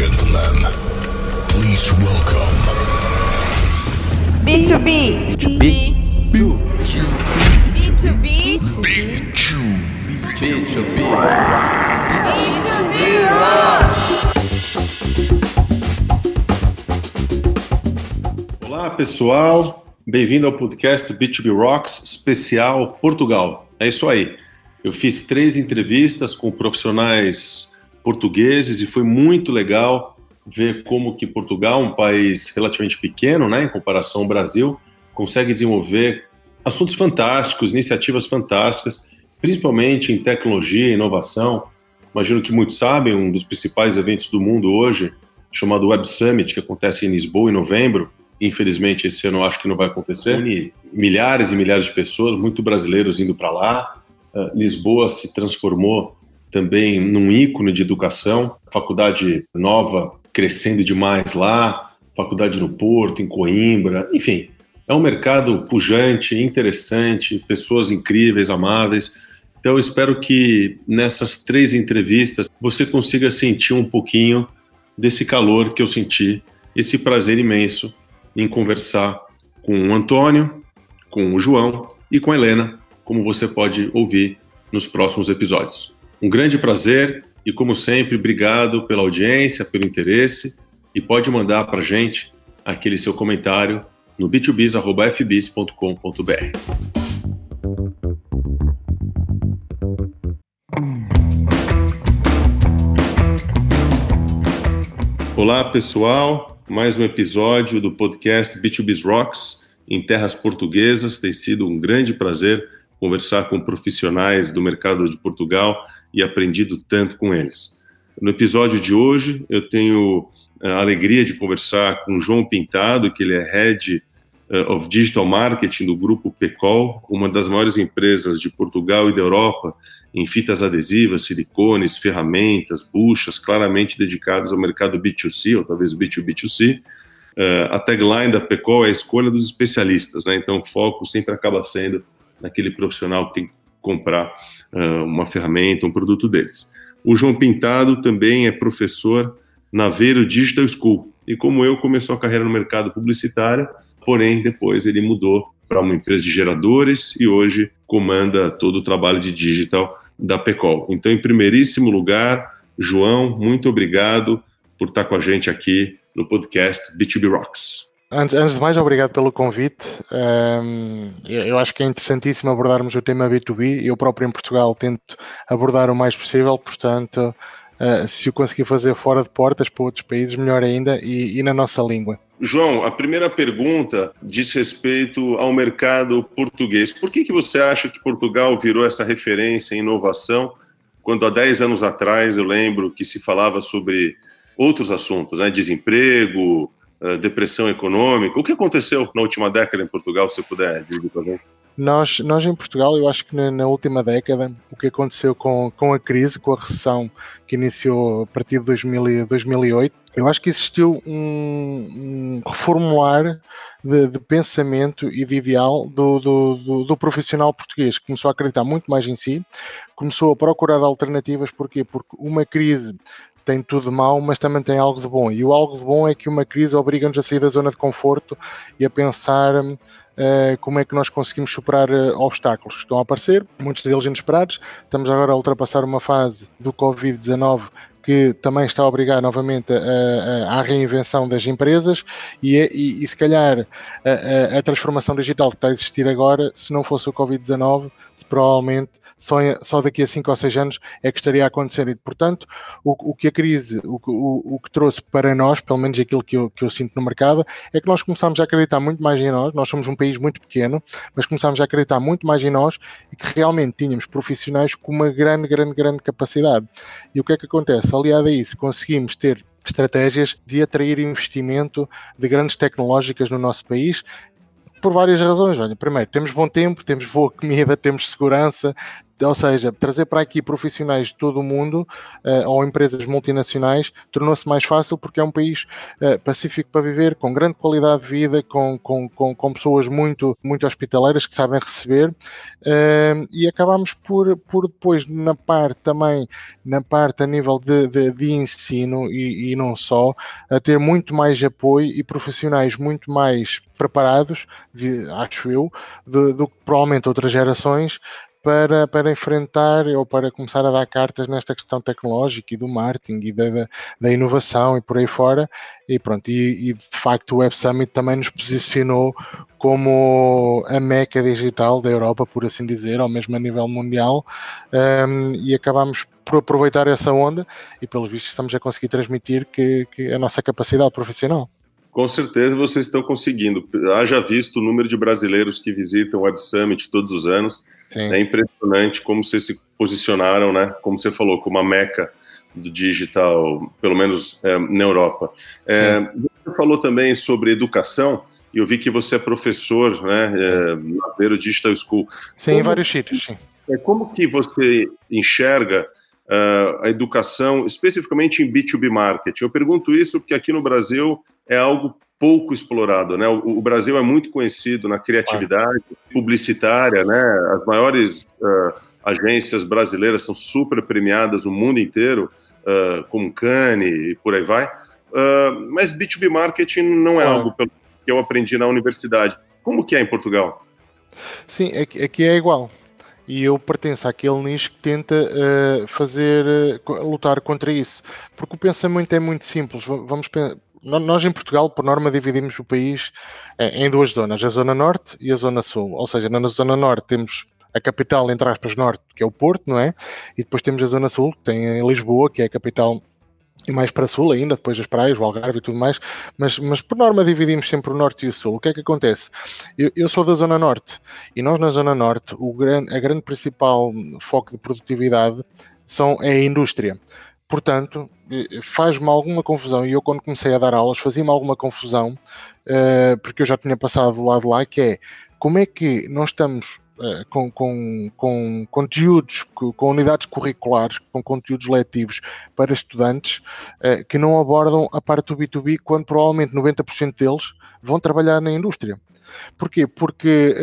gentlemen, please welcome B2B. B2B. B2B. Big Chew. B2B. B2B Rock. Olá, pessoal. Bem-vindo ao podcast B2B Rocks especial Portugal. É isso aí. Eu fiz três entrevistas com profissionais portugueses e foi muito legal ver como que Portugal, um país relativamente pequeno, né, em comparação ao Brasil, consegue desenvolver assuntos fantásticos, iniciativas fantásticas, principalmente em tecnologia e inovação. Imagino que muitos sabem, um dos principais eventos do mundo hoje, chamado Web Summit, que acontece em Lisboa em novembro. Infelizmente, esse ano acho que não vai acontecer. E milhares e milhares de pessoas, muito brasileiros indo para lá. Uh, Lisboa se transformou também num ícone de educação, faculdade nova crescendo demais lá, faculdade no Porto, em Coimbra, enfim, é um mercado pujante, interessante, pessoas incríveis, amáveis. Então, eu espero que nessas três entrevistas você consiga sentir um pouquinho desse calor que eu senti, esse prazer imenso em conversar com o Antônio, com o João e com a Helena, como você pode ouvir nos próximos episódios. Um grande prazer e, como sempre, obrigado pela audiência, pelo interesse e pode mandar para a gente aquele seu comentário no b2bis.fbis.com.br. Olá, pessoal. Mais um episódio do podcast B2Biz Rocks em terras portuguesas. Tem sido um grande prazer conversar com profissionais do mercado de Portugal e aprendido tanto com eles. No episódio de hoje, eu tenho a alegria de conversar com João Pintado, que ele é Head eh, of Digital Marketing do grupo Pecol, uma das maiores empresas de Portugal e da Europa em fitas adesivas, silicones, ferramentas, buchas, claramente dedicados ao mercado B2C, ou talvez B2B2C. Uh, a tagline da Pecol é a escolha dos especialistas, né? então o foco sempre acaba sendo naquele profissional que tem que comprar uh, uma ferramenta, um produto deles. O João Pintado também é professor na Veiro Digital School e, como eu, começou a carreira no mercado publicitário, porém depois ele mudou para uma empresa de geradores e hoje comanda todo o trabalho de digital da Pecol. Então, em primeiríssimo lugar, João, muito obrigado por estar com a gente aqui no podcast B2B Rocks. Antes, antes de mais, obrigado pelo convite. Um, eu, eu, acho que é interessantíssimo abordarmos o tema B2B. Eu próprio em Portugal tento abordar o mais possível, portanto, uh, se o conseguir fazer fora de portas para outros países, melhor ainda, e, e na nossa língua. João, a primeira pergunta diz respeito ao mercado português. Por que, que você acha que Portugal virou essa referência em inovação, quando há 10 anos atrás eu lembro que se falava sobre outros assuntos, né? desemprego, depressão econômica. O que aconteceu na última década em Portugal, se puder dizer gente? Nós, nós em Portugal, eu acho que na, na, última década, o que aconteceu com, com a crise, com a recessão que iniciou a partir de 2000, 2008, eu acho que existiu um, um reformular de, de, pensamento e de ideal do, do, do, do, profissional português, que começou a acreditar muito mais em si, começou a procurar alternativas, porquê? Porque uma crise tem tudo de mas também tem algo de bom. E o algo de bom é que uma crise obriga-nos a sair da zona de conforto e a pensar uh, como é que nós conseguimos superar uh, obstáculos que estão a aparecer, muitos deles inesperados. Estamos agora a ultrapassar uma fase do Covid-19 que também está a obrigar novamente à reinvenção das empresas e, e, e se calhar a, a, transformação digital que está a existir agora, se não fosse o Covid-19, provavelmente só, só daqui a 5 ou 6 anos é que estaria a acontecer. E, portanto, o, o que a crise, o, o, o, que trouxe para nós, pelo menos aquilo que eu, que eu sinto no mercado, é que nós começámos a acreditar muito mais em nós. Nós somos um país muito pequeno, mas começámos a acreditar muito mais em nós e que realmente tínhamos profissionais com uma grande, grande, grande capacidade. E o que é que acontece? Aliado a isso, conseguimos ter estratégias de atrair investimento de grandes tecnológicas no nosso país por várias razões. Olha, primeiro, temos bom tempo, temos boa comida, temos segurança, ou seja, trazer para aqui profissionais de todo o mundo uh, ou empresas multinacionais tornou-se mais fácil porque é um país uh, pacífico para viver, com grande qualidade de vida, com, com, com, com pessoas muito, muito hospitaleiras que sabem receber. Uh, e acabamos por, por depois, na parte também, na parte a nível de, de, de ensino e, e não só, a ter muito mais apoio e profissionais muito mais preparados, de, acho eu, do que provavelmente outras gerações para, para enfrentar ou para começar a dar cartas nesta questão tecnológica e do marketing e da, da inovação e por aí fora. E pronto, e, e, de facto o Web Summit também nos posicionou como a meca digital da Europa, por assim dizer, ou mesmo a nível mundial, um, e acabamos por aproveitar essa onda e pelos vistos estamos a conseguir transmitir que, que a nossa capacidade profissional. Com certeza vocês estão conseguindo. Haja visto o número de brasileiros que visitam o Web Summit todos os anos. Sim. É impressionante como vocês se posicionaram, né? Como você falou, como uma meca do digital, pelo menos é, na Europa. É, você falou também sobre educação, e eu vi que você é professor né, é, na Digital School. Sim, como, em vários sítios, sim. É, como que você enxerga uh, a educação, especificamente em B2B marketing? Eu pergunto isso porque aqui no Brasil é algo pouco explorado, né? O, o Brasil é muito conhecido na criatividade publicitária, né? As maiores uh, agências brasileiras são super premiadas no mundo inteiro, uh, como Cannes e por aí vai. Uh, mas B2B marketing não é algo que eu aprendi na universidade. Como que é em Portugal? Sim, aqui é igual. E eu pertenço àquele nicho que tenta uh, fazer, uh, lutar contra isso. Porque o pensamento é muito simples. Vamos nós em Portugal, por norma, dividimos o país eh, em duas zonas, a Zona Norte e a Zona Sul. Ou seja, na Zona Norte temos a capital, entre aspas, norte, que é o Porto, não é? E depois temos a Zona Sul, que tem em Lisboa, que é a capital e mais para sul ainda, depois as praias, o Algarve e tudo mais, mas, mas por norma dividimos sempre o norte e o sul. O que é que acontece? Eu, eu sou da zona norte e nós na zona norte, o gran, a grande principal foco de produtividade são, é a indústria. Portanto, eh, faz-me alguma confusão, e eu quando comecei a dar aulas fazia-me alguma confusão, uh, porque eu já tinha passado do lado lá, que é como é que nós estamos com, com, com, conteúdos, com, unidades curriculares, com conteúdos letivos para estudantes uh, que não abordam a parte do B2B, quando provavelmente 90% deles vão trabalhar na indústria. Porquê? Porque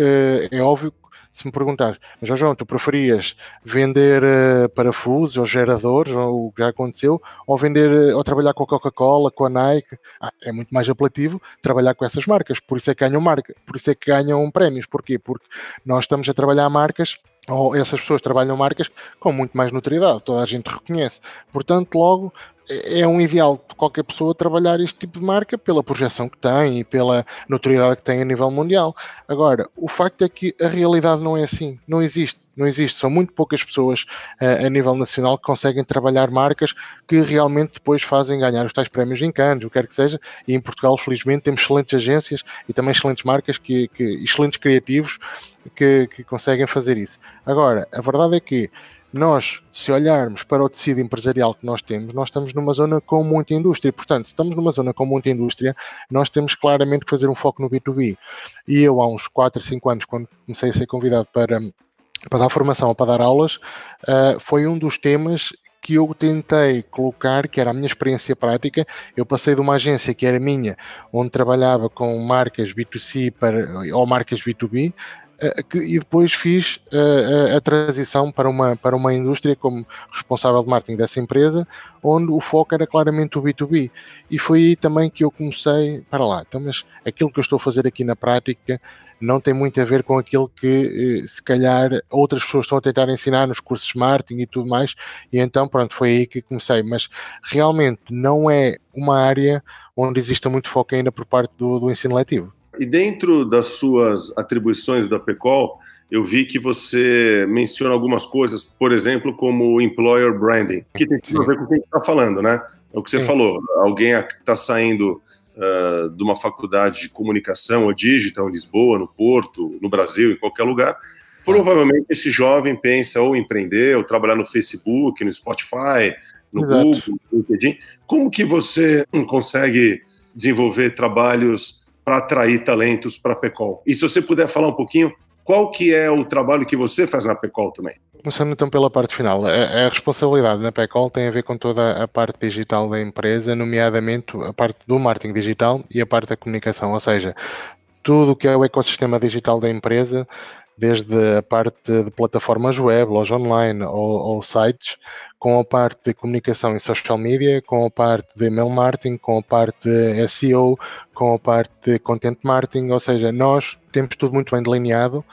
é óbvio se me perguntar, mas João, tu preferias vender uh, parafusos ou geradores, ou o que já aconteceu, ou vender, uh, ou trabalhar com a Coca-Cola, com a Nike? Ah, é muito mais apelativo trabalhar com essas marcas, por isso é que ganham marca, por isso é que ganham prémios. Porquê? Porque nós estamos a trabalhar marcas ou essas pessoas trabalham marcas com muito mais notoriedade, toda a gente reconhece. Portanto, logo é um ideal de qualquer pessoa trabalhar este tipo de marca pela projeção que tem e pela notoriedade que tem a nível mundial. Agora, o facto é que a realidade não é assim, não existe. Não existe, são muito poucas pessoas uh, a nível nacional que conseguem trabalhar marcas que realmente depois fazem ganhar os tais prémios em Cannes, o que quer que seja, e em Portugal, felizmente, temos excelentes agências e também excelentes marcas, que, que excelentes criativos que, que conseguem fazer isso. Agora, a verdade é que nós, se olharmos para o tecido empresarial que nós temos, nós estamos numa zona com muita indústria. Portanto, se estamos numa zona com muita indústria, nós temos claramente que fazer um foco no B2B. E eu, há uns 4, 5 anos, quando comecei a ser convidado para, para dar formação ou para dar aulas, uh, foi um dos temas que eu tentei colocar, que era a minha experiência prática. Eu passei de uma agência que era minha, onde trabalhava com marcas B2C para, ou marcas B2B, eh, que, e depois fiz uh, a transição para uma, para uma indústria como responsável de marketing dessa empresa, onde o foco era claramente o B2B. E foi aí também que eu comecei, para lá, então, mas aquilo que eu estou a fazer aqui na prática não tem muito a ver com aquilo que se calhar outras pessoas estão a tentar ensinar nos cursos de marketing e tudo mais, e então pronto, foi aí que comecei, mas realmente não é uma área onde exista muito foco ainda por parte do, do ensino letivo. E dentro das suas atribuições da PECOL, eu vi que você menciona algumas coisas, por exemplo, como employer branding, que tem a ver com o que a gente está falando, né? É o que você Sim. falou. Alguém está saindo uh, de uma faculdade de comunicação ou digital em Lisboa, no Porto, no Brasil, em qualquer lugar. Provavelmente esse jovem pensa ou empreender, ou trabalhar no Facebook, no Spotify, no Exato. Google, no LinkedIn. Como que você consegue desenvolver trabalhos para atrair talentos para a PECOL. E se você puder falar um pouquinho, qual que é o trabalho que você faz na PECOL também? começando então pela parte final. A, a responsabilidade na PECOL tem a ver com toda a parte digital da empresa, nomeadamente a parte do marketing digital e a parte da comunicação, ou seja, tudo o que é o ecossistema digital da empresa, desde a parte de plataformas web, loja online ou, ou, sites, com a parte de comunicação em social media, com a parte de email marketing, com a parte de SEO, com a parte de content marketing, ou seja, nós temos tudo muito bem delineado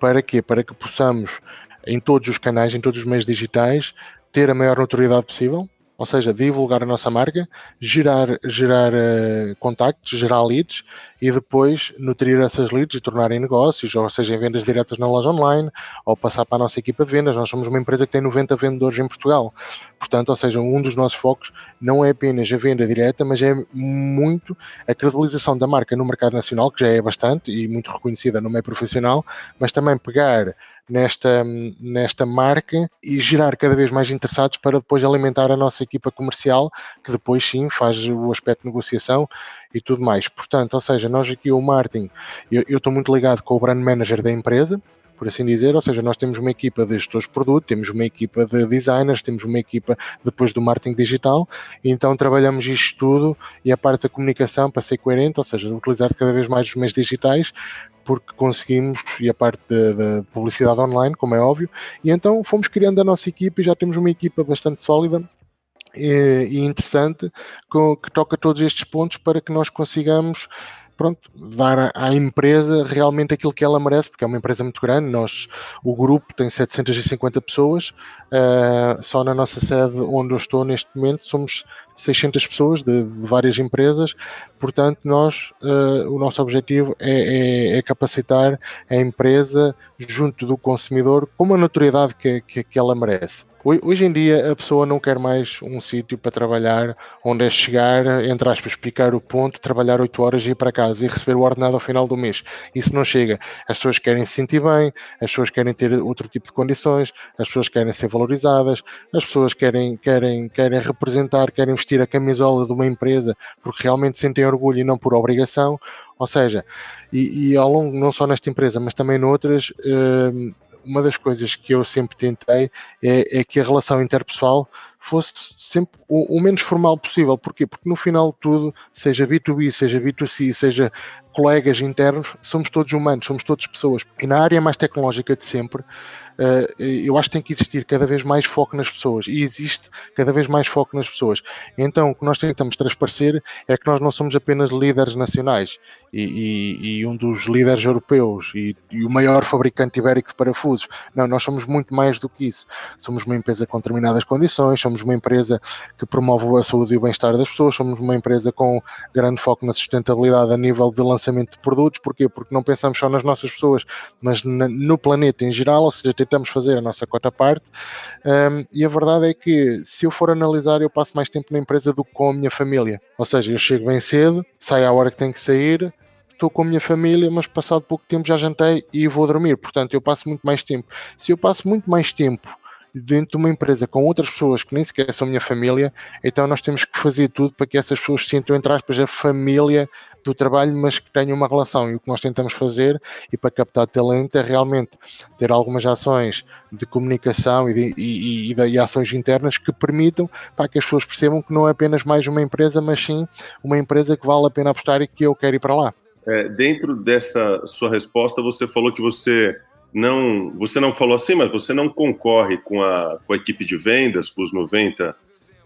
para quê? Para que possamos, em todos os canais, em todos os meios digitais, ter a maior notoriedade possível, ou seja, divulgar a nossa marca, gerar, gerar uh, contactos, gerar leads e depois nutrir essas leads e tornar em negócios, ou seja, em vendas diretas na loja online, ou passar para a nossa equipa de vendas. Nós somos uma empresa que tem 90 vendedores em Portugal. Portanto, ou seja, um dos nossos focos não é apenas a venda direta, mas é muito a credibilização da marca no mercado nacional, que já é bastante e muito reconhecida no meio profissional, mas também pegar nesta, nesta marca e gerar cada vez mais interessados para depois alimentar a nossa equipa comercial, que depois sim faz o aspecto de negociação e tudo mais. Portanto, ou seja, nós aqui o marketing, eu estou muito ligado com o brand manager da empresa, por assim dizer, ou seja, nós temos uma equipa de gestores de produto, temos uma equipa de designers, temos uma equipa depois do marketing digital, então trabalhamos isto tudo e a parte da comunicação para ser coerente, ou seja, utilizar cada vez mais os meios digitais, porque conseguimos, e a parte da publicidade online, como é óbvio, e então fomos criando a nossa equipa e já temos uma equipa bastante sólida e, e interessante que, que toca todos estes pontos para que nós consigamos pronto, dar à empresa realmente aquilo que ela merece, porque é uma empresa muito grande. Nós, o grupo tem 750 pessoas, uh, só na nossa sede onde eu estou neste momento somos 600 pessoas de, de várias empresas. Portanto, nós, uh, o nosso objetivo é, é, é, capacitar a empresa junto do consumidor com a notoriedade que, que, que ela merece. Hoje em dia a pessoa não quer mais um sítio para trabalhar onde é chegar, entre aspas, picar o ponto, trabalhar 8 horas e ir para casa e receber o ordenado ao final do mês. Isso não chega. As pessoas querem se sentir bem, as pessoas querem ter outro tipo de condições, as pessoas querem ser valorizadas, as pessoas querem, querem, querem representar, querem vestir a camisola de uma empresa porque realmente sentem orgulho e não por obrigação. Ou seja, e, e ao longo, não só nesta empresa, mas também noutras, eh, uma das coisas que eu sempre tentei é, é que a relação interpessoal fosse sempre o, o, menos formal possível. Porquê? Porque no final de tudo, seja B2B, seja B2C, seja colegas internos, somos todos humanos, somos todos pessoas. E na área mais tecnológica de sempre, eu acho que tem que existir cada vez mais foco nas pessoas. E existe cada vez mais foco nas pessoas. Então, o que nós tentamos transparecer é que nós não somos apenas líderes nacionais e, e, e um dos líderes europeus e, e, o maior fabricante ibérico de parafusos. Não, nós somos muito mais do que isso. Somos uma empresa com determinadas condições, somos uma empresa que promove a saúde e o bem-estar das pessoas, somos uma empresa com grande foco na sustentabilidade a nível de lançamento de produtos. Porquê? Porque não pensamos só nas nossas pessoas, mas na, no planeta em geral, ou seja, tentamos fazer a nossa cota parte. Um, e a verdade é que, se eu for analisar, eu passo mais tempo na empresa do que com a minha família. Ou seja, eu chego bem cedo, saio à hora que tenho que sair, estou com a minha família, mas passado pouco tempo já jantei e vou dormir. Portanto, eu passo muito mais tempo. Se eu passo muito mais tempo dentro de uma empresa com outras pessoas que nem sequer são minha família, então nós temos que fazer tudo para que essas pessoas sintam, entre aspas, a família do trabalho, mas que tenham uma relação. E o que nós tentamos fazer, e para captar talento, é realmente ter algumas ações de comunicação e, de, e, e, e ações internas que permitam para que as pessoas percebam que não é apenas mais uma empresa, mas sim uma empresa que vale a pena apostar e que eu quero ir para lá. É, dentro dessa sua resposta, você falou que você não, você não falou assim, mas você não concorre com a, com a equipe de vendas, com os 90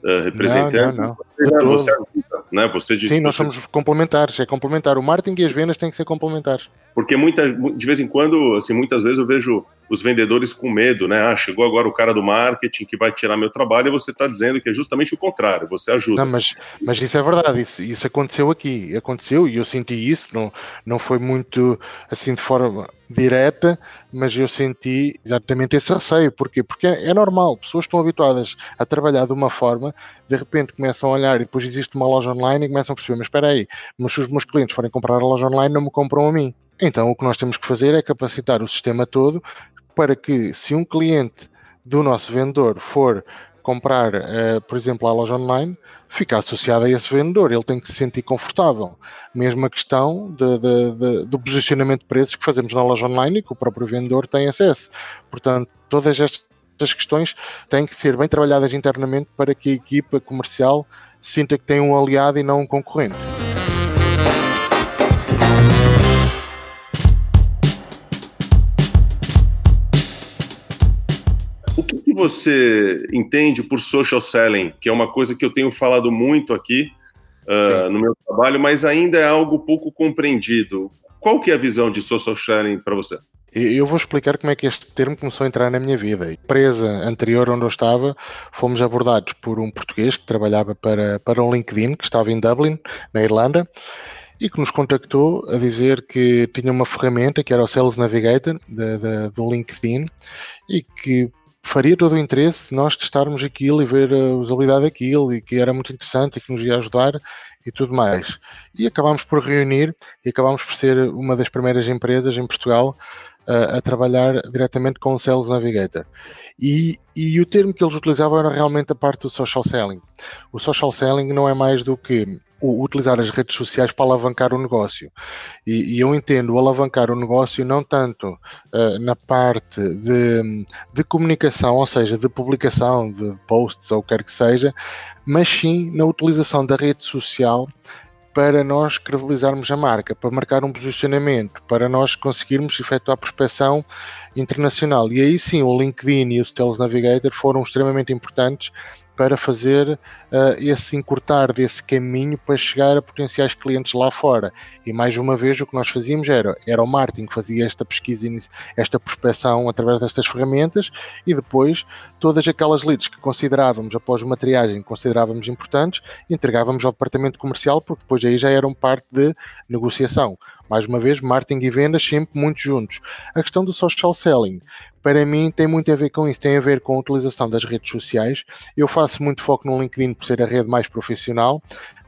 uh, representantes. Não, não, não. Você, ajuda, né? Você Sim, nós somos complementares, é complementar. O marketing e as vendas têm que ser complementares. Porque muita, de vez em quando, assim, muitas vezes eu vejo os vendedores com medo, né? Ah, chegou agora o cara do marketing que vai tirar meu trabalho e você está dizendo que é justamente o contrário, você ajuda. Não, mas, mas isso é verdade, isso, isso aconteceu aqui, aconteceu e eu senti isso, não, não foi muito assim de forma direta, mas eu senti exatamente esse receio. Porquê? Porque é, é normal, pessoas estão habituadas a trabalhar de uma forma, de repente começam a olhar e depois existe uma loja online e começam a perceber, mas espera aí, mas se os meus clientes forem comprar a loja online não me compram a mim. Então o que nós temos que fazer é capacitar o sistema todo para que, se um cliente do nosso vendedor for comprar, uh, por exemplo, a loja online, fica associado a esse vendedor, ele tem que se sentir confortável. Mesma questão de, de, de, do posicionamento de preços que fazemos na loja online e que o próprio vendedor tem acesso. Portanto, todas estas estas questões têm que ser bem trabalhadas internamente para que a equipa comercial sinta que tem um aliado e não um concorrente. Que, você entende por social selling, que é uma coisa que eu tenho falado muito aqui uh, no meu trabalho, mas ainda é algo pouco compreendido. Qual que é a visão de social selling para você? Eu vou explicar como é que este termo começou a entrar na minha vida. A empresa anterior onde eu estava, fomos abordados por um português que trabalhava para, para um LinkedIn, que estava em Dublin, na Irlanda, e que nos contactou a dizer que tinha uma ferramenta que era o Sales Navigator de, do LinkedIn e que faria todo o interesse nós testarmos aquilo e ver a usabilidade daquilo e que era muito interessante e que nos ia ajudar e tudo mais. E acabámos por reunir e acabámos por ser uma das primeiras empresas em Portugal a, a trabalhar diretamente com o Sales Navigator. E, e o termo que eles utilizavam era realmente a parte do social selling. O social selling não é mais do que utilizar as redes sociais para alavancar o negócio. E, e eu entendo alavancar o negócio não tanto uh, na parte de, de comunicação, ou seja, de publicação de posts ou o que quer que seja, mas sim na utilização da rede social para nós credibilizarmos a marca, para marcar um posicionamento, para nós conseguirmos efetuar prospecção internacional. E aí sim, o LinkedIn e o Sales Navigator foram extremamente importantes para fazer uh, esse encurtar desse caminho para chegar a potenciais clientes lá fora. E mais uma vez o que nós fazíamos era, era o marketing que fazia esta pesquisa, esta prospecção através destas ferramentas e depois todas aquelas leads que considerávamos após uma triagem, considerávamos importantes, entregávamos ao departamento comercial porque depois aí já eram parte de negociação. Mais uma vez, marketing e vendas sempre muito juntos. A questão do social selling, para mim, tem muito a ver com isso, tem a ver com a utilização das redes sociais. Eu faço muito foco no LinkedIn por ser a rede mais profissional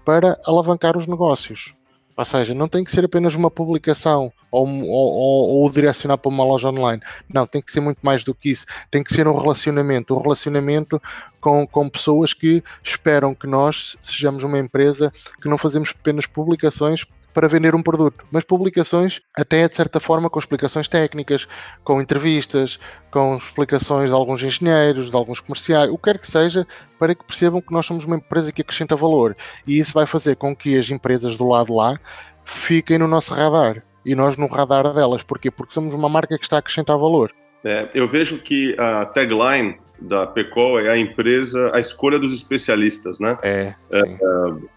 para alavancar os negócios. Ou seja, não tem que ser apenas uma publicação ou, ou, ou, direcionar para uma loja online. Não, tem que ser muito mais do que isso. Tem que ser um relacionamento. Um relacionamento com, com pessoas que esperam que nós sejamos uma empresa que não fazemos apenas publicações para vender um produto, mas publicações até de certa forma com explicações técnicas, com entrevistas, com explicações de alguns engenheiros, de alguns comerciais, o que quer que seja, para que percebam que nós somos uma empresa que acrescenta valor. E isso vai fazer com que as empresas do lado lá fiquem no nosso radar e nós no radar delas. Porquê? Porque somos uma marca que está a acrescentar valor. É, eu vejo que a tagline da PECOL é a empresa, a escolha dos especialistas, né? É, é, é,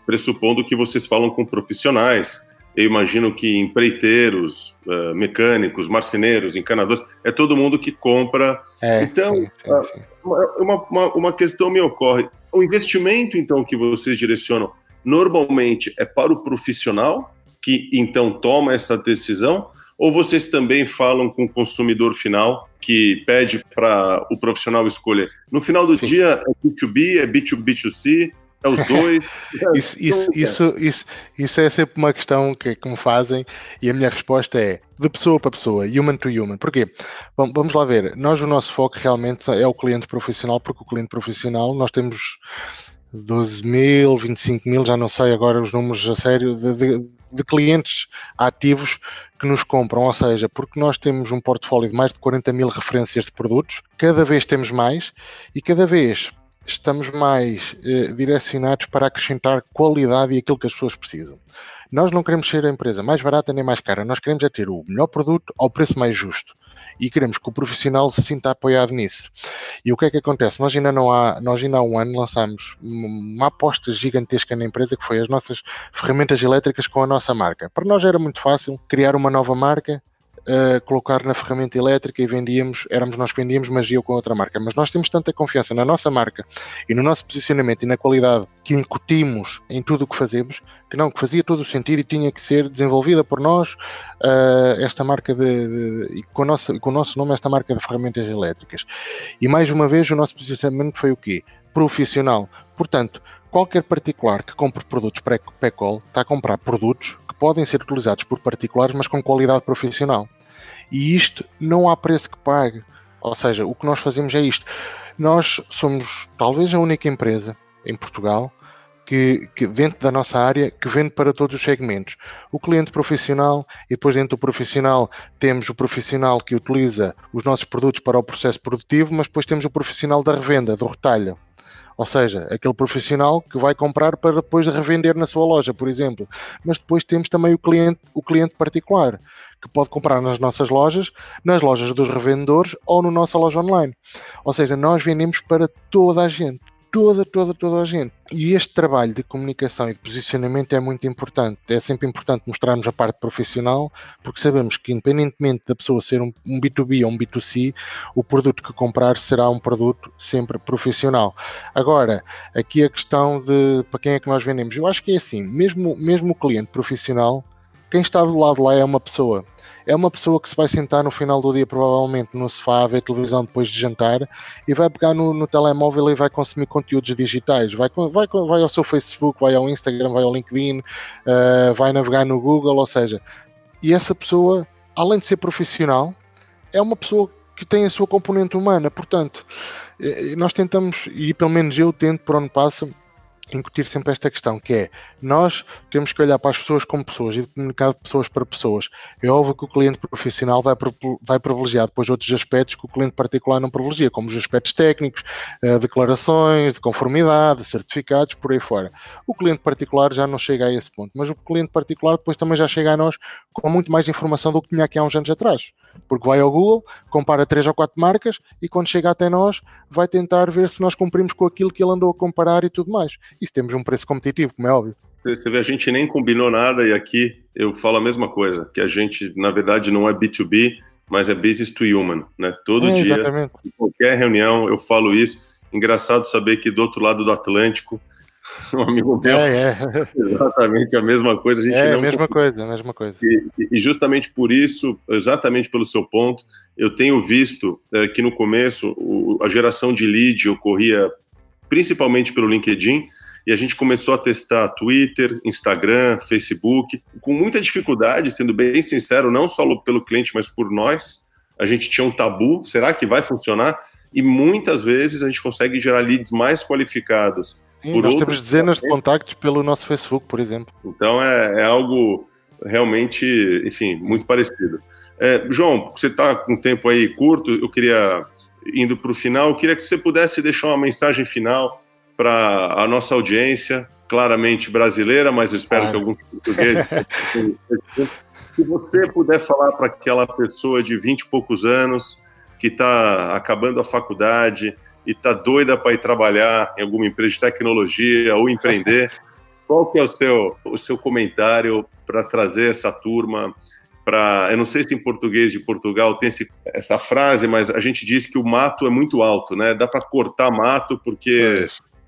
pressupondo que vocês falam com profissionais. Eu imagino que empreiteiros, uh, mecânicos, marceneiros, encanadores, é todo mundo que compra. É, então, sim, sim, sim. Uma, uma, uma questão me ocorre. O investimento, então, que vocês direcionam, normalmente é para o profissional, que então toma essa decisão, ou vocês também falam com o consumidor final que pede para o profissional escolher? No final do Sim. dia, é B2B, é B2B2C, é os dois? isso, isso, isso, isso, isso, é sempre uma questão que, que me fazem e a minha resposta é de pessoa para pessoa, human to human. Porquê? Bom, vamos lá ver. Nós, o nosso foco realmente é o cliente profissional, porque o cliente profissional, nós temos 12 mil, 25 mil, já não sei agora os números a sério, de, de, de clientes ativos que nos compram, ou seja, porque nós temos um portfólio de mais de 40 mil referências de produtos, cada vez temos mais e cada vez estamos mais eh, direcionados para acrescentar qualidade e aquilo que as pessoas precisam. Nós não queremos ser a empresa mais barata nem mais cara, nós queremos é ter o melhor produto ao preço mais justo e queremos que o profissional se sinta apoiado nisso. E o que é que acontece? Nós ainda não há, nós ainda há um ano lançámos uma aposta gigantesca na empresa que foi as nossas ferramentas elétricas com a nossa marca. Para nós era muito fácil criar uma nova marca, uh, colocar na ferramenta elétrica e vendíamos, éramos nós que vendíamos, eu com outra marca. Mas nós temos tanta confiança na nossa marca e no nosso posicionamento e na qualidade que incutimos em tudo o que fazemos, que não, que fazia todo o sentido e tinha que ser desenvolvida por nós uh, esta marca de, de, e com, nossa, com o nosso nome esta marca de ferramentas elétricas. E mais uma vez o nosso posicionamento foi o quê? Profissional. Portanto, qualquer particular que compre produtos pré-call está a comprar produtos que podem ser utilizados por particulares, mas com qualidade profissional. E isto não há preço que pague. Ou seja, o que nós fazemos é isto. Nós somos talvez a única empresa em Portugal que, que, dentro da nossa área que vende para todos os segmentos. O cliente profissional e depois dentro do profissional temos o profissional que utiliza os nossos produtos para o processo produtivo, mas depois temos o profissional da revenda, do retalho. Ou seja, aquele profissional que vai comprar para depois revender na sua loja, por exemplo. Mas depois temos também o cliente, o cliente particular, que pode comprar nas nossas lojas, nas lojas dos revendedores ou na nossa loja online. Ou seja, nós vendemos para toda a gente toda, toda, toda a gente. E este trabalho de comunicação e de posicionamento é muito importante. É sempre importante mostrarmos a parte profissional, porque sabemos que, independentemente da pessoa ser um, um B2B ou um B2C, o produto que comprar será um produto sempre profissional. Agora, aqui a questão de para quem é que nós vendemos. Eu acho que é assim, mesmo, mesmo o cliente profissional, quem está do lado lá é uma pessoa é uma pessoa que se vai sentar no final do dia, provavelmente no sofá, a ver televisão depois de jantar e vai pegar no, no telemóvel e vai consumir conteúdos digitais. Vai, vai, vai ao seu Facebook, vai ao Instagram, vai ao LinkedIn, uh, vai navegar no Google, ou seja, e essa pessoa, além de ser profissional, é uma pessoa que tem a sua componente humana. Portanto, eh, nós tentamos, e pelo menos eu tento por onde passa, incutir sempre esta questão, que é nós temos que olhar para as pessoas como pessoas e comunicar de pessoas para pessoas. É óbvio que o cliente profissional vai, vai privilegiar depois outros aspectos que o cliente particular não privilegia, como os aspectos técnicos, uh, declarações de conformidade, certificados, por aí fora. O cliente particular já não chega a esse ponto, mas o cliente particular depois também já chega a nós com muito mais informação do que tinha aqui há uns anos atrás porque vai ao Google, compara três ou quatro marcas e quando chega até nós vai tentar ver se nós cumprimos com aquilo que ele andou a comparar e tudo mais. E se temos um preço competitivo, como é óbvio. Você vê, a gente nem combinou nada e aqui eu falo a mesma coisa, que a gente, na verdade, não é B2B, mas é business to human, né? Todo é, dia, exatamente. em qualquer reunião, eu falo isso. Engraçado saber que do outro lado do Atlântico, um amigo meu. É, é. Exatamente a mesma coisa. A gente é, a mesma coisa, a mesma coisa. E, e, justamente por isso, exatamente pelo seu ponto, eu tenho visto é, que no começo o, a geração de lead ocorria principalmente pelo LinkedIn, e a gente começou a testar Twitter, Instagram, Facebook, com muita dificuldade, sendo bem sincero, não só pelo cliente, mas por nós. A gente tinha um tabu, será que vai funcionar? E muitas vezes a gente consegue gerar leads mais qualificados Sim, por nós temos dezenas de contactos pelo nosso Facebook, por exemplo. Então é, é algo realmente, enfim, muito parecido. É, João, você está com tempo aí curto, eu queria, indo para o final, eu queria que você pudesse deixar uma mensagem final para a nossa audiência, claramente brasileira, mas espero claro. que alguns portugueses. se você puder falar para aquela pessoa de 20 e poucos anos que está acabando a faculdade, e está doida para ir trabalhar em alguma empresa de tecnologia ou empreender, qual que é o seu, o seu comentário para trazer essa turma para... Eu não sei se em português de Portugal tem esse, essa frase, mas a gente diz que o mato é muito alto, né? Dá para cortar mato porque...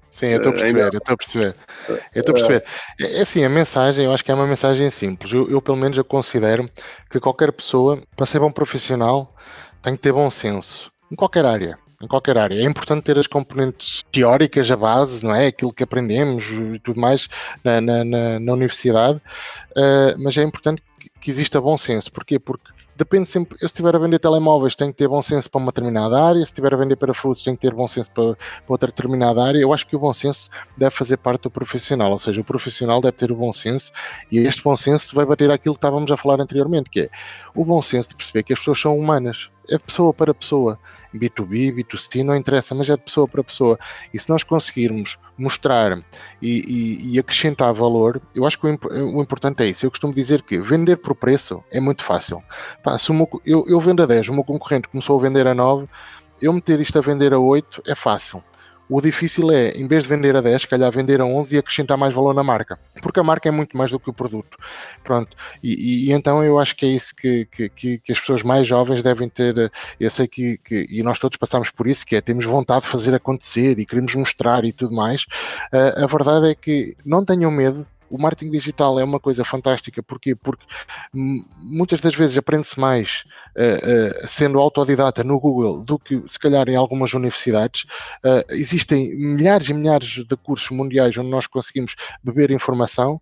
Sim, eu estou a perceber, eu estou a perceber. Eu estou a perceber. É, é assim, a mensagem, eu acho que é uma mensagem simples. Eu, eu, pelo menos, eu considero que qualquer pessoa, para ser bom profissional, tem que ter bom senso, em qualquer área em qualquer área. É importante ter as componentes teóricas, a base, não é? Aquilo que aprendemos e tudo mais na, na, na, na universidade, uh, mas é importante que, que exista bom senso. Porquê? Porque depende sempre. Eu, se estiver a vender telemóveis, tenho que ter bom senso para uma determinada área. Se estiver a vender parafusos, tenho que ter bom senso para, para, outra determinada área. Eu acho que o bom senso deve fazer parte do profissional, ou seja, o profissional deve ter o bom senso e este bom senso vai bater aquilo que estávamos a falar anteriormente, que é o bom senso de perceber que as pessoas são humanas. É pessoa para pessoa. B2B, B2C, não interessa, mas é de pessoa para pessoa. E se nós conseguirmos mostrar e, e, e acrescentar valor, eu acho que o, o, importante é isso. Eu costumo dizer que vender por preço é muito fácil. Pá, se eu, eu vendo a 10, o meu concorrente começou a vender a 9, eu meter isto a vender a 8 é fácil. O difícil é, em vez de vender a 10, calhar vender a 11 e acrescentar mais valor na marca. Porque a marca é muito mais do que o produto. Pronto. E, e então eu acho que é isso que, que, que, as pessoas mais jovens devem ter. Eu sei que, que, e nós todos passamos por isso, que é temos vontade de fazer acontecer e queremos mostrar e tudo mais. Uh, a verdade é que não tenham medo o marketing digital é uma coisa fantástica, porquê? Porque muitas das vezes aprende-se mais uh, uh, sendo autodidata no Google do que se calhar em algumas universidades. Uh, existem milhares e milhares de cursos mundiais onde nós conseguimos beber informação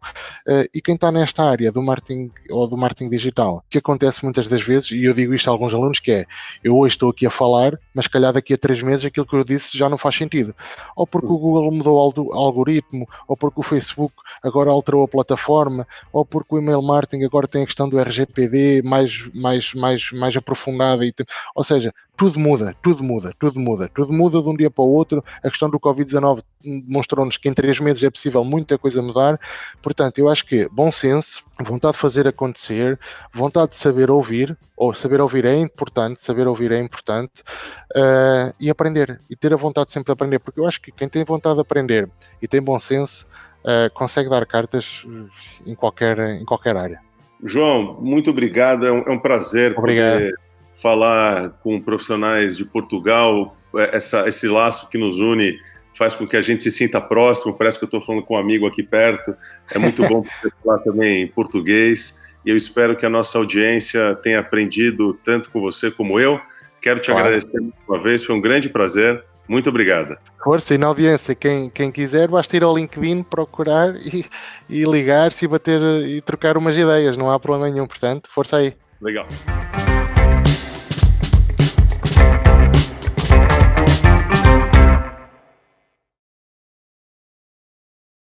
e quem está nesta área do marketing ou do marketing digital, que acontece muitas das vezes, e eu digo isto a alguns alunos, que é eu hoje estou aqui a falar, mas se calhar daqui a três meses aquilo que eu disse já não faz sentido. Ou porque o Google mudou o algoritmo, ou porque o Facebook agora alterou a plataforma, ou porque o email marketing agora tem a questão do RGPD mais, mais, mais, mais aprofundada. E, ou seja, tudo muda, tudo muda, tudo muda, tudo muda de um dia para o outro. A questão do Covid-19 demonstrou-nos que em três meses é possível muita coisa mudar. Portanto, eu acho que bom senso, vontade de fazer acontecer, vontade de saber ouvir, ou saber ouvir é importante, saber ouvir é importante, uh, e aprender, e ter a vontade sempre de aprender, porque eu acho que quem tem vontade de aprender e tem bom senso uh, consegue dar cartas em qualquer, em qualquer área. João, muito obrigado, é um, é um prazer obrigado. poder falar com profissionais de Portugal, é, essa, esse laço que nos une faz com que a gente se sinta próximo, parece que eu estou falando com um amigo aqui perto, é muito bom poder falar também em português, e eu espero que a nossa audiência tenha aprendido tanto com você como eu. Quero te claro. agradecer uma vez, foi um grande prazer, muito obrigado. Força, e na audiência, quem, quem quiser, basta ir ao LinkedIn, procurar e, e ligar-se e bater e trocar umas ideias, não há problema nenhum, portanto, força aí. Legal.